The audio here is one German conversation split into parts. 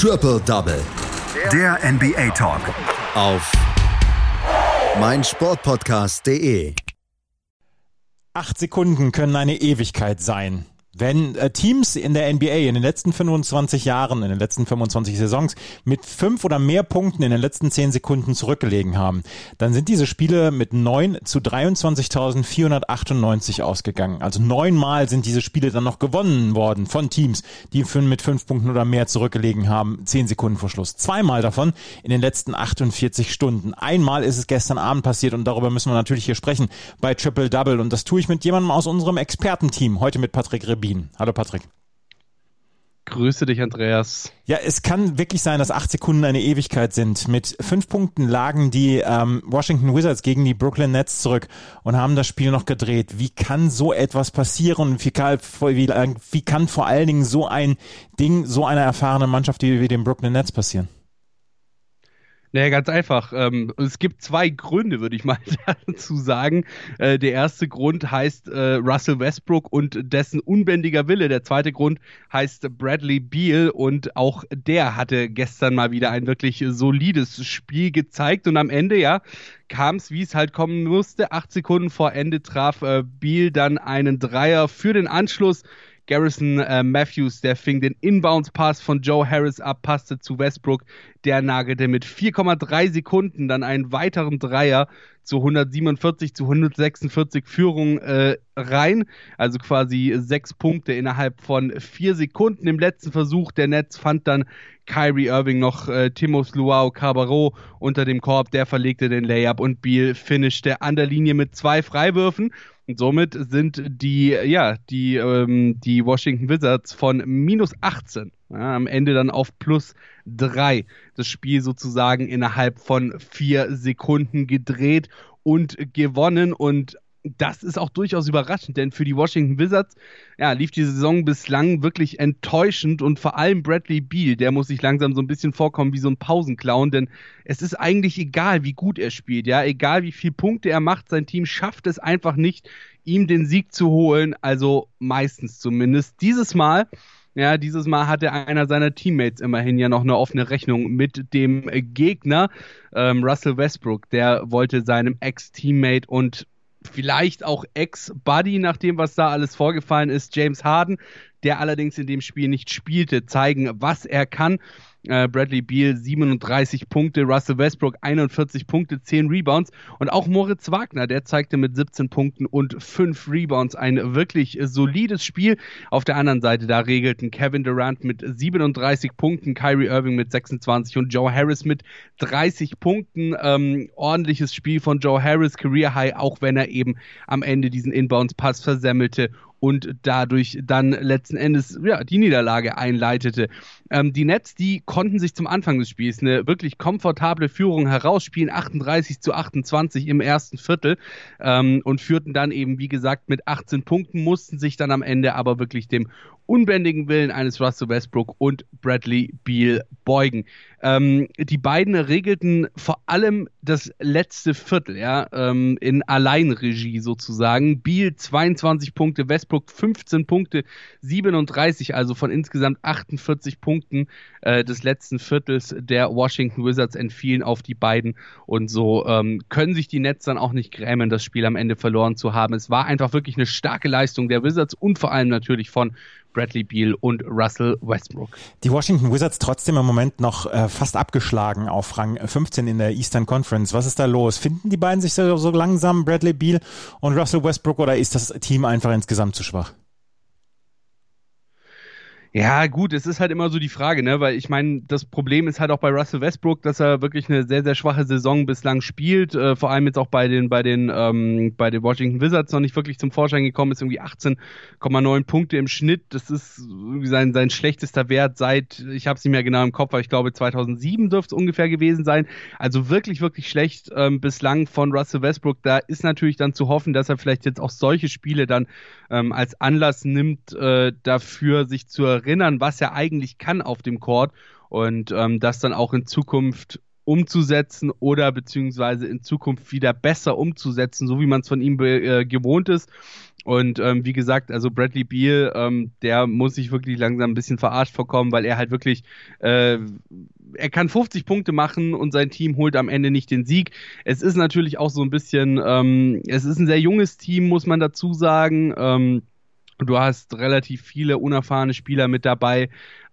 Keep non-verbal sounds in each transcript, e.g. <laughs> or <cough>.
Triple Double. Der NBA Talk. Auf meinsportpodcast.de. Acht Sekunden können eine Ewigkeit sein. Wenn äh, Teams in der NBA in den letzten 25 Jahren, in den letzten 25 Saisons mit fünf oder mehr Punkten in den letzten zehn Sekunden zurückgelegen haben, dann sind diese Spiele mit neun zu 23.498 ausgegangen. Also neunmal sind diese Spiele dann noch gewonnen worden von Teams, die mit fünf Punkten oder mehr zurückgelegen haben, zehn Sekunden vor Schluss. Zweimal davon in den letzten 48 Stunden. Einmal ist es gestern Abend passiert und darüber müssen wir natürlich hier sprechen bei Triple Double und das tue ich mit jemandem aus unserem Expertenteam, heute mit Patrick Rebin. Hallo Patrick. Grüße dich, Andreas. Ja, es kann wirklich sein, dass acht Sekunden eine Ewigkeit sind. Mit fünf Punkten lagen die ähm, Washington Wizards gegen die Brooklyn Nets zurück und haben das Spiel noch gedreht. Wie kann so etwas passieren? Wie kann, wie, wie kann vor allen Dingen so ein Ding, so einer erfahrenen Mannschaft wie, wie den Brooklyn Nets passieren? Naja, ganz einfach. Ähm, es gibt zwei Gründe, würde ich mal <laughs> dazu sagen. Äh, der erste Grund heißt äh, Russell Westbrook und dessen unbändiger Wille. Der zweite Grund heißt Bradley Beal und auch der hatte gestern mal wieder ein wirklich solides Spiel gezeigt und am Ende, ja, kam es, wie es halt kommen musste. Acht Sekunden vor Ende traf äh, Beal dann einen Dreier für den Anschluss. Garrison äh, Matthews, der fing den Inbounds-Pass von Joe Harris ab, passte zu Westbrook, der nagelte mit 4,3 Sekunden dann einen weiteren Dreier zu 147 zu 146 Führung äh, rein. Also quasi sechs Punkte innerhalb von vier Sekunden. Im letzten Versuch der Netz fand dann Kyrie Irving noch äh, Timos Luau Cabarro unter dem Korb. Der verlegte den Layup und Beal finishte an der Linie mit zwei Freiwürfen. Und somit sind die, ja, die, ähm, die Washington Wizards von minus 18 ja, am Ende dann auf plus 3 das Spiel sozusagen innerhalb von vier Sekunden gedreht und gewonnen. Und das ist auch durchaus überraschend, denn für die Washington Wizards ja, lief die Saison bislang wirklich enttäuschend und vor allem Bradley Beal, der muss sich langsam so ein bisschen vorkommen wie so ein Pausenclown, denn es ist eigentlich egal, wie gut er spielt, ja, egal wie viel Punkte er macht, sein Team schafft es einfach nicht, ihm den Sieg zu holen, also meistens zumindest. Dieses Mal ja, dieses Mal hatte einer seiner Teammates immerhin ja noch eine offene Rechnung mit dem Gegner, ähm, Russell Westbrook. Der wollte seinem Ex-Teammate und vielleicht auch Ex-Buddy, nach dem, was da alles vorgefallen ist, James Harden, der allerdings in dem Spiel nicht spielte, zeigen, was er kann. Äh, Bradley Beal 37 Punkte, Russell Westbrook 41 Punkte, 10 Rebounds und auch Moritz Wagner, der zeigte mit 17 Punkten und 5 Rebounds ein wirklich solides Spiel. Auf der anderen Seite, da regelten Kevin Durant mit 37 Punkten, Kyrie Irving mit 26 und Joe Harris mit 30 Punkten. Ähm, ordentliches Spiel von Joe Harris, Career High, auch wenn er eben am Ende diesen Inbounds-Pass versemmelte und dadurch dann letzten Endes ja, die Niederlage einleitete. Ähm, die Nets, die konnten sich zum Anfang des Spiels eine wirklich komfortable Führung herausspielen, 38 zu 28 im ersten Viertel ähm, und führten dann eben, wie gesagt, mit 18 Punkten, mussten sich dann am Ende aber wirklich dem unbändigen Willen eines Russell Westbrook und Bradley Beal beugen. Ähm, die beiden regelten vor allem das letzte Viertel, ja, ähm, in Alleinregie sozusagen. Beal 22 Punkte, Westbrook 15 Punkte, 37, also von insgesamt 48 Punkten äh, des letzten Viertels der Washington Wizards entfielen auf die beiden und so ähm, können sich die Nets dann auch nicht grämen, das Spiel am Ende verloren zu haben. Es war einfach wirklich eine starke Leistung der Wizards und vor allem natürlich von Bradley Beal und Russell Westbrook. Die Washington Wizards trotzdem im Moment noch äh, fast abgeschlagen auf Rang 15 in der Eastern Conference. Was ist da los? Finden die beiden sich so, so langsam, Bradley Beal und Russell Westbrook, oder ist das Team einfach insgesamt zu schwach? Ja, gut, es ist halt immer so die Frage, ne, weil ich meine, das Problem ist halt auch bei Russell Westbrook, dass er wirklich eine sehr, sehr schwache Saison bislang spielt, äh, vor allem jetzt auch bei den, bei den, ähm, bei den Washington Wizards noch nicht wirklich zum Vorschein gekommen ist, irgendwie 18,9 Punkte im Schnitt. Das ist sein, sein schlechtester Wert seit, ich habe es nicht mehr genau im Kopf, aber ich glaube 2007 dürfte es ungefähr gewesen sein. Also wirklich, wirklich schlecht ähm, bislang von Russell Westbrook. Da ist natürlich dann zu hoffen, dass er vielleicht jetzt auch solche Spiele dann ähm, als Anlass nimmt, äh, dafür sich zu erinnern, was er eigentlich kann auf dem Court und ähm, das dann auch in Zukunft umzusetzen oder beziehungsweise in Zukunft wieder besser umzusetzen, so wie man es von ihm äh, gewohnt ist. Und ähm, wie gesagt, also Bradley Beal, ähm, der muss sich wirklich langsam ein bisschen verarscht vorkommen, weil er halt wirklich, äh, er kann 50 Punkte machen und sein Team holt am Ende nicht den Sieg. Es ist natürlich auch so ein bisschen, ähm, es ist ein sehr junges Team, muss man dazu sagen. Du hast relativ viele unerfahrene Spieler mit dabei,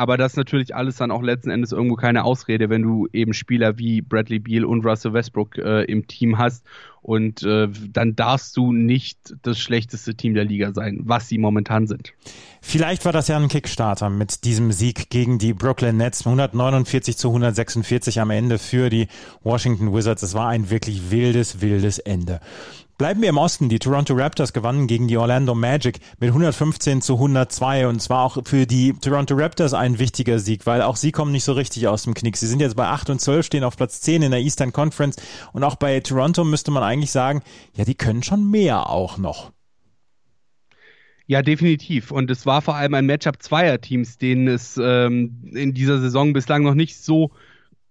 aber das ist natürlich alles dann auch letzten Endes irgendwo keine Ausrede, wenn du eben Spieler wie Bradley Beal und Russell Westbrook äh, im Team hast. Und äh, dann darfst du nicht das schlechteste Team der Liga sein, was sie momentan sind. Vielleicht war das ja ein Kickstarter mit diesem Sieg gegen die Brooklyn Nets. 149 zu 146 am Ende für die Washington Wizards. Es war ein wirklich wildes, wildes Ende. Bleiben wir im Osten. Die Toronto Raptors gewannen gegen die Orlando Magic mit 115 zu 102 und zwar auch für die Toronto Raptors ein wichtiger Sieg, weil auch sie kommen nicht so richtig aus dem Knick. Sie sind jetzt bei 8 und 12, stehen auf Platz 10 in der Eastern Conference und auch bei Toronto müsste man eigentlich sagen, ja, die können schon mehr auch noch. Ja, definitiv. Und es war vor allem ein Matchup zweier Teams, denen es ähm, in dieser Saison bislang noch nicht so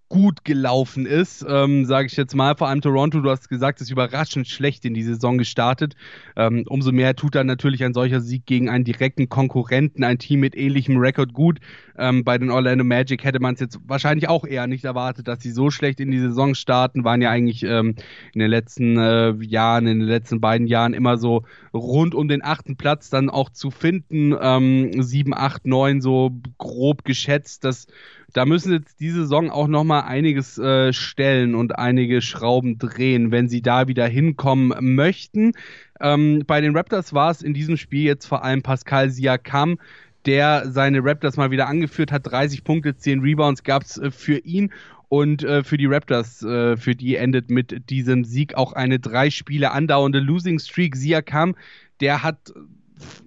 gut gelaufen ist, ähm, sage ich jetzt mal. Vor allem Toronto, du hast gesagt, ist überraschend schlecht in die Saison gestartet. Ähm, umso mehr tut dann natürlich ein solcher Sieg gegen einen direkten Konkurrenten, ein Team mit ähnlichem Rekord gut. Ähm, bei den Orlando Magic hätte man es jetzt wahrscheinlich auch eher nicht erwartet, dass sie so schlecht in die Saison starten. Waren ja eigentlich ähm, in den letzten äh, Jahren, in den letzten beiden Jahren immer so rund um den achten Platz dann auch zu finden. Ähm, sieben, acht, neun so grob geschätzt. Das da müssen jetzt diese Saison auch nochmal einiges äh, stellen und einige Schrauben drehen, wenn sie da wieder hinkommen möchten. Ähm, bei den Raptors war es in diesem Spiel jetzt vor allem Pascal Siakam, der seine Raptors mal wieder angeführt hat. 30 Punkte, 10 Rebounds gab es äh, für ihn. Und äh, für die Raptors, äh, für die endet mit diesem Sieg auch eine drei Spiele andauernde Losing Streak. Siakam, der hat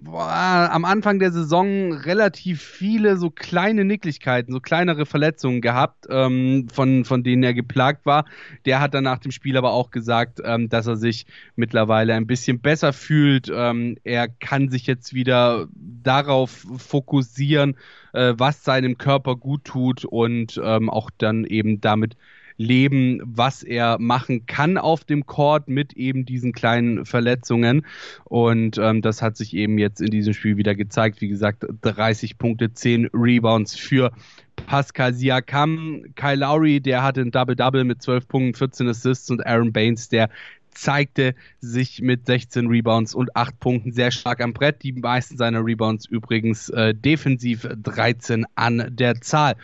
am Anfang der Saison relativ viele so kleine Nicklichkeiten, so kleinere Verletzungen gehabt, ähm, von, von denen er geplagt war. Der hat dann nach dem Spiel aber auch gesagt, ähm, dass er sich mittlerweile ein bisschen besser fühlt. Ähm, er kann sich jetzt wieder darauf fokussieren, äh, was seinem Körper gut tut und ähm, auch dann eben damit leben, was er machen kann auf dem Court mit eben diesen kleinen Verletzungen. Und ähm, das hat sich eben jetzt in diesem Spiel wieder gezeigt. Wie gesagt, 30 Punkte, 10 Rebounds für Pascal Siakam. Kyle Lowry, der hatte ein Double-Double mit 12 Punkten, 14 Assists und Aaron Baines, der zeigte sich mit 16 Rebounds und 8 Punkten sehr stark am Brett. Die meisten seiner Rebounds übrigens äh, defensiv 13 an der Zahl.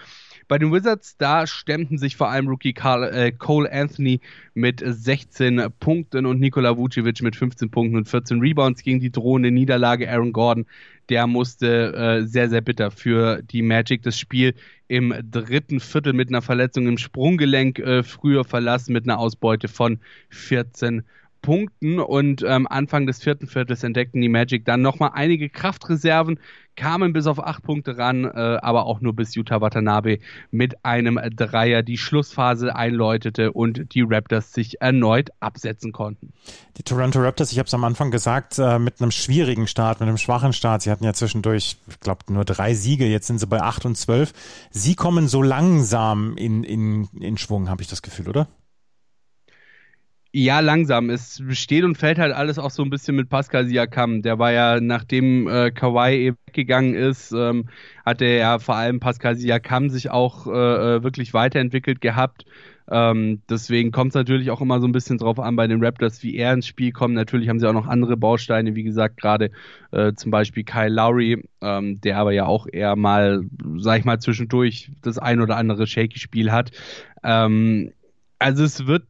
Bei den Wizards, da stemmten sich vor allem Rookie Carl, äh, Cole Anthony mit 16 Punkten und Nikola Vucevic mit 15 Punkten und 14 Rebounds gegen die drohende Niederlage. Aaron Gordon, der musste äh, sehr, sehr bitter für die Magic das Spiel im dritten Viertel mit einer Verletzung im Sprunggelenk äh, früher verlassen mit einer Ausbeute von 14 Punkten und ähm, Anfang des vierten Viertels entdeckten die Magic dann nochmal einige Kraftreserven, kamen bis auf acht Punkte ran, äh, aber auch nur bis Utah Watanabe mit einem Dreier die Schlussphase einläutete und die Raptors sich erneut absetzen konnten. Die Toronto Raptors, ich habe es am Anfang gesagt, äh, mit einem schwierigen Start, mit einem schwachen Start. Sie hatten ja zwischendurch, ich glaube, nur drei Siege, jetzt sind sie bei acht und zwölf. Sie kommen so langsam in, in, in Schwung, habe ich das Gefühl, oder? Ja, langsam. Es steht und fällt halt alles auch so ein bisschen mit Pascal Siakam. Der war ja, nachdem äh, Kawhi eben weggegangen ist, ähm, hat er ja vor allem Pascal Siakam sich auch äh, äh wirklich weiterentwickelt gehabt. Ähm, deswegen kommt es natürlich auch immer so ein bisschen drauf an bei den Raptors, wie er ins Spiel kommt. Natürlich haben sie auch noch andere Bausteine, wie gesagt, gerade äh, zum Beispiel Kyle Lowry, ähm, der aber ja auch eher mal, sag ich mal, zwischendurch das ein oder andere Shaky-Spiel hat. Ähm, also es wird,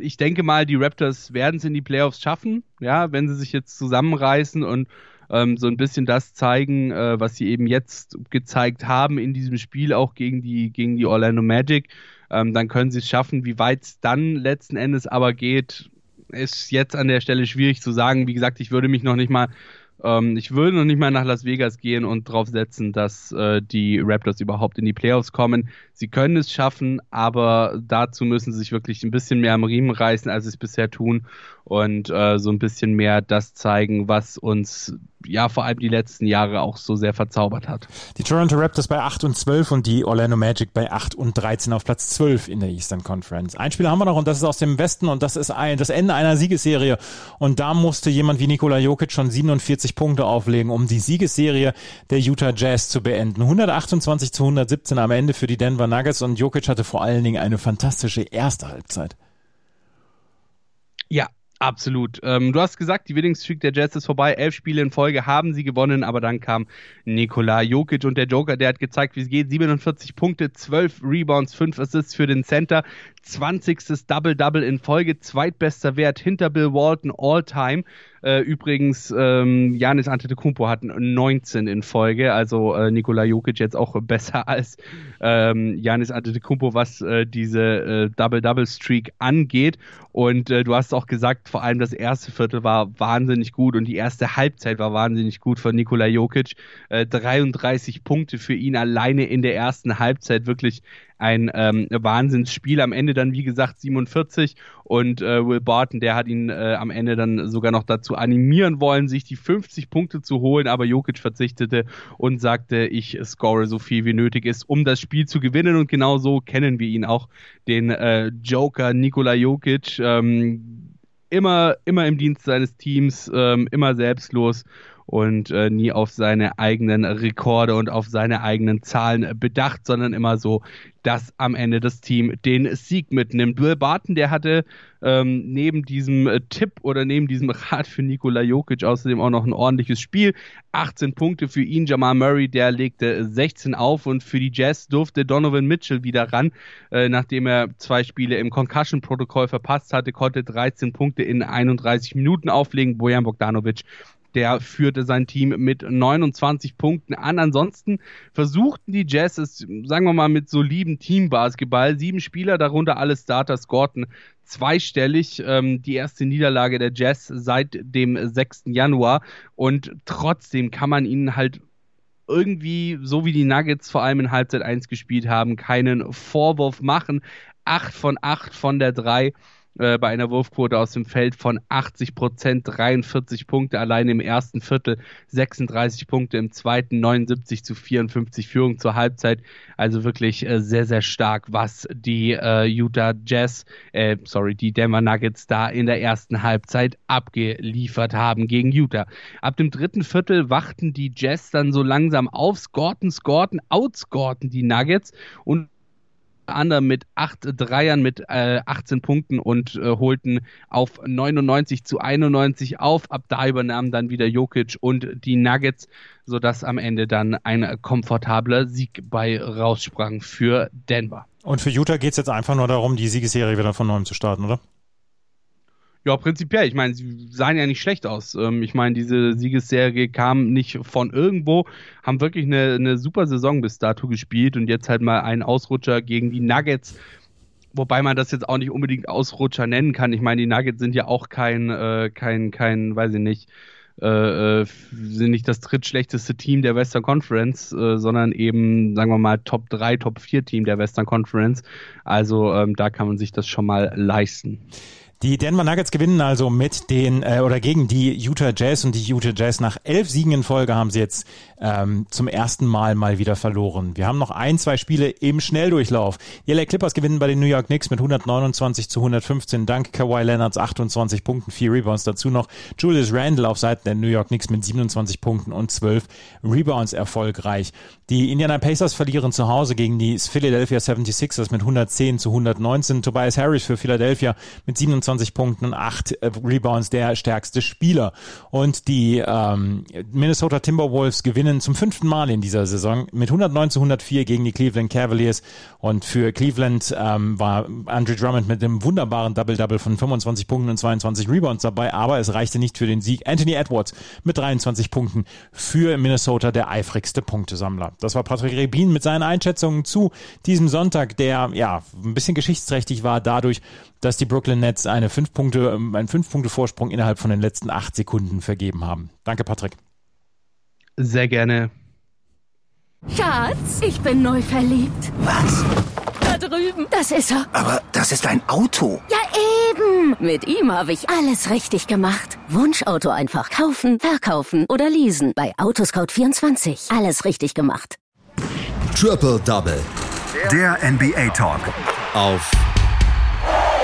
ich denke mal, die Raptors werden es in die Playoffs schaffen, ja, wenn sie sich jetzt zusammenreißen und ähm, so ein bisschen das zeigen, äh, was sie eben jetzt gezeigt haben in diesem Spiel, auch gegen die, gegen die Orlando Magic. Ähm, dann können sie es schaffen. Wie weit es dann letzten Endes aber geht, ist jetzt an der Stelle schwierig zu sagen. Wie gesagt, ich würde mich noch nicht mal ähm, ich würde noch nicht mal nach Las Vegas gehen und drauf setzen, dass äh, die Raptors überhaupt in die Playoffs kommen. Sie können es schaffen, aber dazu müssen sie sich wirklich ein bisschen mehr am Riemen reißen, als sie es bisher tun. Und äh, so ein bisschen mehr das zeigen, was uns ja vor allem die letzten Jahre auch so sehr verzaubert hat. Die Toronto Raptors bei 8 und 12 und die Orlando Magic bei 8 und 13 auf Platz 12 in der Eastern Conference. Ein Spiel haben wir noch und das ist aus dem Westen und das ist ein, das Ende einer Siegesserie und da musste jemand wie Nikola Jokic schon 47 Punkte auflegen, um die Siegesserie der Utah Jazz zu beenden. 128 zu 117 am Ende für die Denver Nuggets und Jokic hatte vor allen Dingen eine fantastische erste Halbzeit. Ja, Absolut. Ähm, du hast gesagt, die Winning Streak der Jazz ist vorbei. Elf Spiele in Folge haben sie gewonnen, aber dann kam Nikola Jokic und der Joker, der hat gezeigt, wie es geht. 47 Punkte, 12 Rebounds, 5 Assists für den Center. 20. Double-Double in Folge, zweitbester Wert hinter Bill Walton all-time. Äh, übrigens, ähm, Janis Antetokounmpo hat 19 in Folge, also äh, Nikola Jokic jetzt auch besser als ähm, Janis Antetokounmpo, was äh, diese äh, Double-Double-Streak angeht. Und äh, du hast auch gesagt, vor allem das erste Viertel war wahnsinnig gut und die erste Halbzeit war wahnsinnig gut von Nikola Jokic. Äh, 33 Punkte für ihn alleine in der ersten Halbzeit, wirklich ein ähm, Wahnsinnsspiel. Am Ende dann, wie gesagt, 47 und äh, Will Barton, der hat ihn äh, am Ende dann sogar noch dazu animieren wollen, sich die 50 Punkte zu holen, aber Jokic verzichtete und sagte, ich score so viel wie nötig ist, um das Spiel zu gewinnen und genau so kennen wir ihn auch, den äh, Joker Nikola Jokic. Ähm, immer, immer im Dienst seines Teams, ähm, immer selbstlos und äh, nie auf seine eigenen Rekorde und auf seine eigenen Zahlen bedacht, sondern immer so, dass am Ende das Team den Sieg mitnimmt. Will Barton, der hatte ähm, neben diesem äh, Tipp oder neben diesem <laughs> Rat für Nikola Jokic außerdem auch noch ein ordentliches Spiel. 18 Punkte für ihn. Jamal Murray, der legte 16 auf und für die Jazz durfte Donovan Mitchell wieder ran, äh, nachdem er zwei Spiele im Concussion-Protokoll verpasst hatte, konnte 13 Punkte in 31 Minuten auflegen. Bojan Bogdanovic der führte sein Team mit 29 Punkten an. Ansonsten versuchten die Jazz es, sagen wir mal, mit soliden Teambasketball. Sieben Spieler, darunter alle Starter, scorten zweistellig. Ähm, die erste Niederlage der Jazz seit dem 6. Januar. Und trotzdem kann man ihnen halt irgendwie, so wie die Nuggets vor allem in Halbzeit 1 gespielt haben, keinen Vorwurf machen. Acht von acht von der drei äh, bei einer Wurfquote aus dem Feld von 80 Prozent, 43 Punkte allein im ersten Viertel, 36 Punkte im zweiten, 79 zu 54 Führung zur Halbzeit. Also wirklich äh, sehr, sehr stark, was die äh, Utah Jazz, äh, sorry, die Denver Nuggets da in der ersten Halbzeit abgeliefert haben gegen Utah. Ab dem dritten Viertel wachten die Jazz dann so langsam auf, scorten, scorten, outscorten die Nuggets und anderem mit acht Dreiern mit äh, 18 Punkten und äh, holten auf 99 zu 91 auf. Ab da übernahmen dann wieder Jokic und die Nuggets, sodass am Ende dann ein komfortabler Sieg bei raussprang für Denver. Und für Utah geht es jetzt einfach nur darum, die Siegesserie wieder von neuem zu starten, oder? Ja, prinzipiell. Ich meine, sie sahen ja nicht schlecht aus. Ähm, ich meine, diese Siegesserie kam nicht von irgendwo, haben wirklich eine, eine super Saison bis dato gespielt und jetzt halt mal einen Ausrutscher gegen die Nuggets. Wobei man das jetzt auch nicht unbedingt Ausrutscher nennen kann. Ich meine, die Nuggets sind ja auch kein, äh, kein, kein, weiß ich nicht, äh, äh, sind nicht das drittschlechteste Team der Western Conference, äh, sondern eben, sagen wir mal, Top 3, Top 4 Team der Western Conference. Also ähm, da kann man sich das schon mal leisten. Die Denver Nuggets gewinnen also mit den äh, oder gegen die Utah Jazz und die Utah Jazz nach elf Siegen in Folge haben sie jetzt ähm, zum ersten Mal mal wieder verloren. Wir haben noch ein, zwei Spiele im Schnelldurchlauf. Die LA Clippers gewinnen bei den New York Knicks mit 129 zu 115 dank Kawhi Leonards 28 Punkten, vier Rebounds dazu noch. Julius Randle auf Seiten der New York Knicks mit 27 Punkten und 12 Rebounds erfolgreich. Die Indiana Pacers verlieren zu Hause gegen die Philadelphia 76ers mit 110 zu 119. Tobias Harris für Philadelphia mit 27 Punkten und 8 äh, Rebounds der stärkste Spieler. Und die ähm, Minnesota Timberwolves gewinnen zum fünften Mal in dieser Saison mit 109 zu 104 gegen die Cleveland Cavaliers. Und für Cleveland ähm, war Andrew Drummond mit einem wunderbaren Double-Double von 25 Punkten und 22 Rebounds dabei. Aber es reichte nicht für den Sieg. Anthony Edwards mit 23 Punkten für Minnesota der eifrigste Punktesammler. Das war Patrick Rebin mit seinen Einschätzungen zu diesem Sonntag, der ja ein bisschen geschichtsträchtig war dadurch, dass die Brooklyn Nets eine fünf Punkte, einen fünf Punkte Vorsprung innerhalb von den letzten acht Sekunden vergeben haben. Danke, Patrick. Sehr gerne. Schatz, ich bin neu verliebt. Was? drüben. Das ist er. Aber das ist ein Auto. Ja, eben. Mit ihm habe ich alles richtig gemacht. Wunschauto einfach kaufen, verkaufen oder leasen. Bei Autoscout24. Alles richtig gemacht. Triple Double. Der NBA Talk. Auf